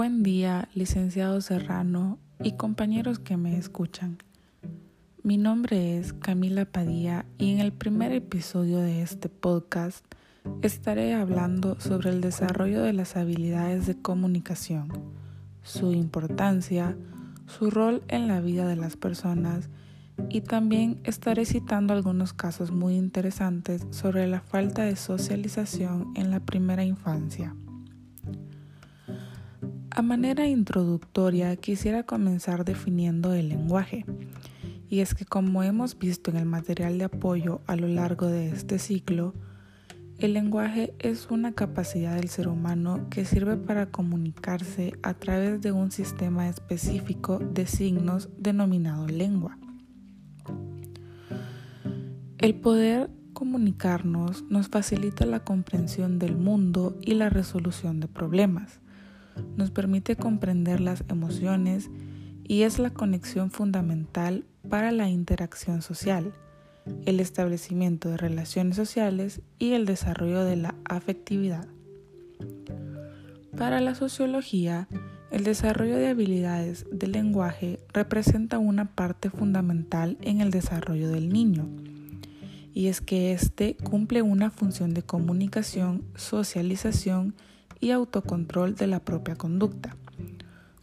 Buen día, licenciado Serrano y compañeros que me escuchan. Mi nombre es Camila Padilla y en el primer episodio de este podcast estaré hablando sobre el desarrollo de las habilidades de comunicación, su importancia, su rol en la vida de las personas y también estaré citando algunos casos muy interesantes sobre la falta de socialización en la primera infancia. A manera introductoria quisiera comenzar definiendo el lenguaje. Y es que como hemos visto en el material de apoyo a lo largo de este ciclo, el lenguaje es una capacidad del ser humano que sirve para comunicarse a través de un sistema específico de signos denominado lengua. El poder comunicarnos nos facilita la comprensión del mundo y la resolución de problemas. Nos permite comprender las emociones y es la conexión fundamental para la interacción social, el establecimiento de relaciones sociales y el desarrollo de la afectividad. Para la sociología, el desarrollo de habilidades del lenguaje representa una parte fundamental en el desarrollo del niño y es que éste cumple una función de comunicación, socialización y autocontrol de la propia conducta,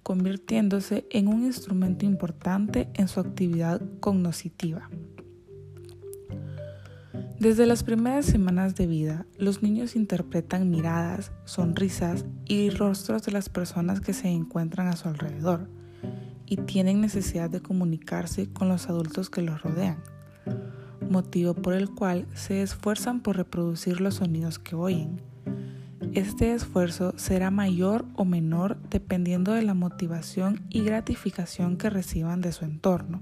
convirtiéndose en un instrumento importante en su actividad cognoscitiva. Desde las primeras semanas de vida, los niños interpretan miradas, sonrisas y rostros de las personas que se encuentran a su alrededor y tienen necesidad de comunicarse con los adultos que los rodean motivo por el cual se esfuerzan por reproducir los sonidos que oyen. Este esfuerzo será mayor o menor dependiendo de la motivación y gratificación que reciban de su entorno.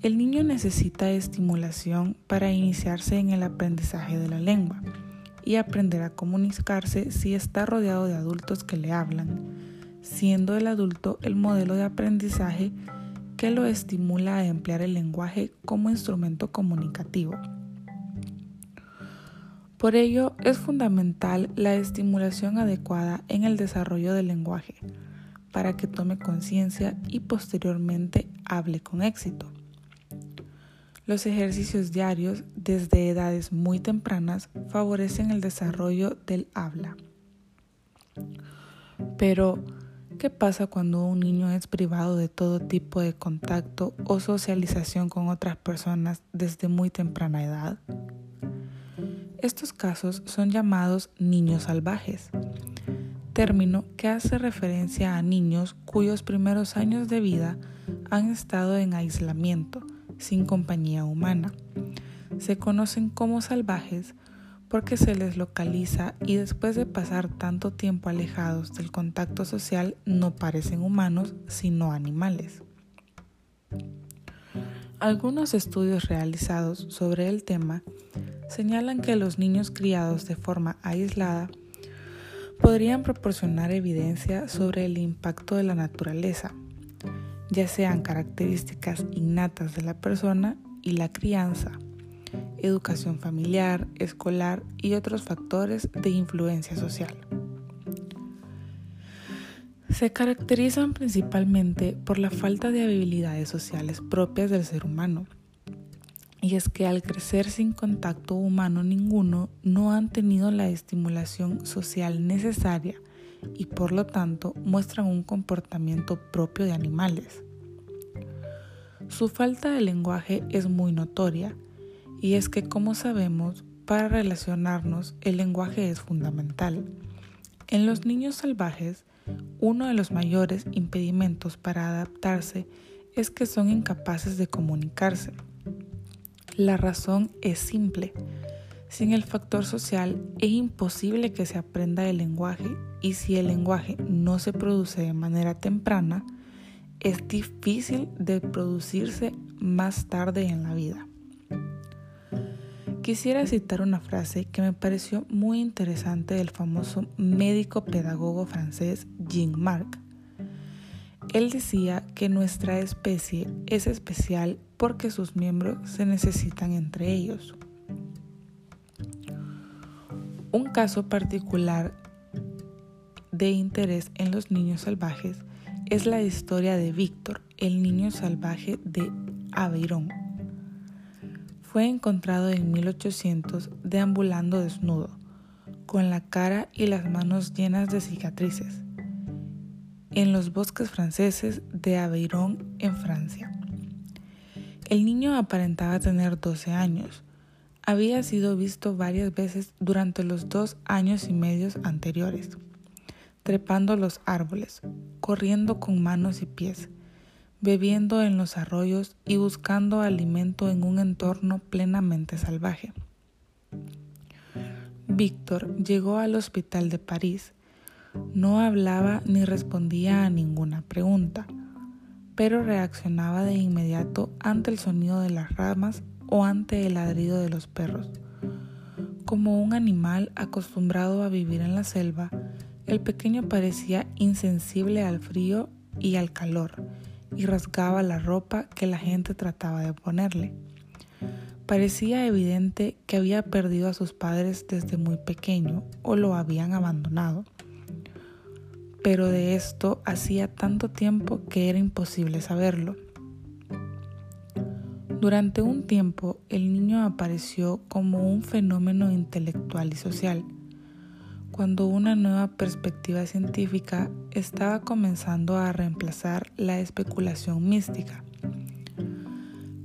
El niño necesita estimulación para iniciarse en el aprendizaje de la lengua y aprender a comunicarse si está rodeado de adultos que le hablan, siendo el adulto el modelo de aprendizaje que lo estimula a emplear el lenguaje como instrumento comunicativo. Por ello, es fundamental la estimulación adecuada en el desarrollo del lenguaje, para que tome conciencia y posteriormente hable con éxito. Los ejercicios diarios desde edades muy tempranas favorecen el desarrollo del habla. Pero, ¿Qué pasa cuando un niño es privado de todo tipo de contacto o socialización con otras personas desde muy temprana edad? Estos casos son llamados niños salvajes, término que hace referencia a niños cuyos primeros años de vida han estado en aislamiento, sin compañía humana. Se conocen como salvajes porque se les localiza y después de pasar tanto tiempo alejados del contacto social no parecen humanos sino animales. Algunos estudios realizados sobre el tema señalan que los niños criados de forma aislada podrían proporcionar evidencia sobre el impacto de la naturaleza, ya sean características innatas de la persona y la crianza, educación familiar, escolar y otros factores de influencia social. Se caracterizan principalmente por la falta de habilidades sociales propias del ser humano. Y es que al crecer sin contacto humano ninguno, no han tenido la estimulación social necesaria y por lo tanto muestran un comportamiento propio de animales. Su falta de lenguaje es muy notoria y es que, como sabemos, para relacionarnos el lenguaje es fundamental. En los niños salvajes, uno de los mayores impedimentos para adaptarse es que son incapaces de comunicarse. La razón es simple. Sin el factor social es imposible que se aprenda el lenguaje y si el lenguaje no se produce de manera temprana, es difícil de producirse más tarde en la vida. Quisiera citar una frase que me pareció muy interesante del famoso médico pedagogo francés Jean Marc. Él decía que nuestra especie es especial porque sus miembros se necesitan entre ellos. Un caso particular de interés en los niños salvajes es la historia de Víctor, el niño salvaje de Aveyron. Fue encontrado en 1800 deambulando desnudo, con la cara y las manos llenas de cicatrices, en los bosques franceses de Aveyron, en Francia. El niño aparentaba tener 12 años. Había sido visto varias veces durante los dos años y medios anteriores, trepando los árboles, corriendo con manos y pies, bebiendo en los arroyos y buscando alimento en un entorno plenamente salvaje. Víctor llegó al hospital de París. No hablaba ni respondía a ninguna pregunta, pero reaccionaba de inmediato ante el sonido de las ramas o ante el ladrido de los perros. Como un animal acostumbrado a vivir en la selva, el pequeño parecía insensible al frío y al calor y rasgaba la ropa que la gente trataba de ponerle. Parecía evidente que había perdido a sus padres desde muy pequeño o lo habían abandonado. Pero de esto hacía tanto tiempo que era imposible saberlo. Durante un tiempo el niño apareció como un fenómeno intelectual y social, cuando una nueva perspectiva científica estaba comenzando a reemplazar la especulación mística.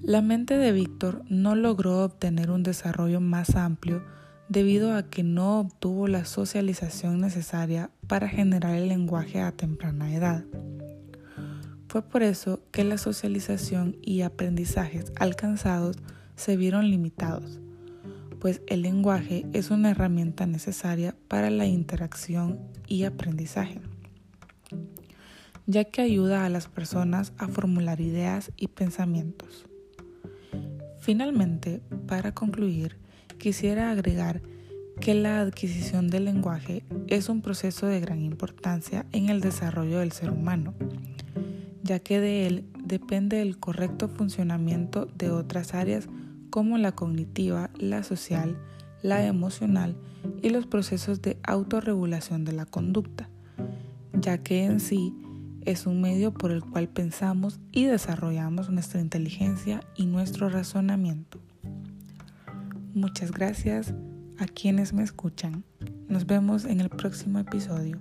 La mente de Víctor no logró obtener un desarrollo más amplio debido a que no obtuvo la socialización necesaria para generar el lenguaje a temprana edad. Fue por eso que la socialización y aprendizajes alcanzados se vieron limitados, pues el lenguaje es una herramienta necesaria para la interacción y aprendizaje, ya que ayuda a las personas a formular ideas y pensamientos. Finalmente, para concluir, quisiera agregar que la adquisición del lenguaje es un proceso de gran importancia en el desarrollo del ser humano, ya que de él depende el correcto funcionamiento de otras áreas como la cognitiva, la social, la emocional y los procesos de autorregulación de la conducta, ya que en sí es un medio por el cual pensamos y desarrollamos nuestra inteligencia y nuestro razonamiento. Muchas gracias a quienes me escuchan. Nos vemos en el próximo episodio.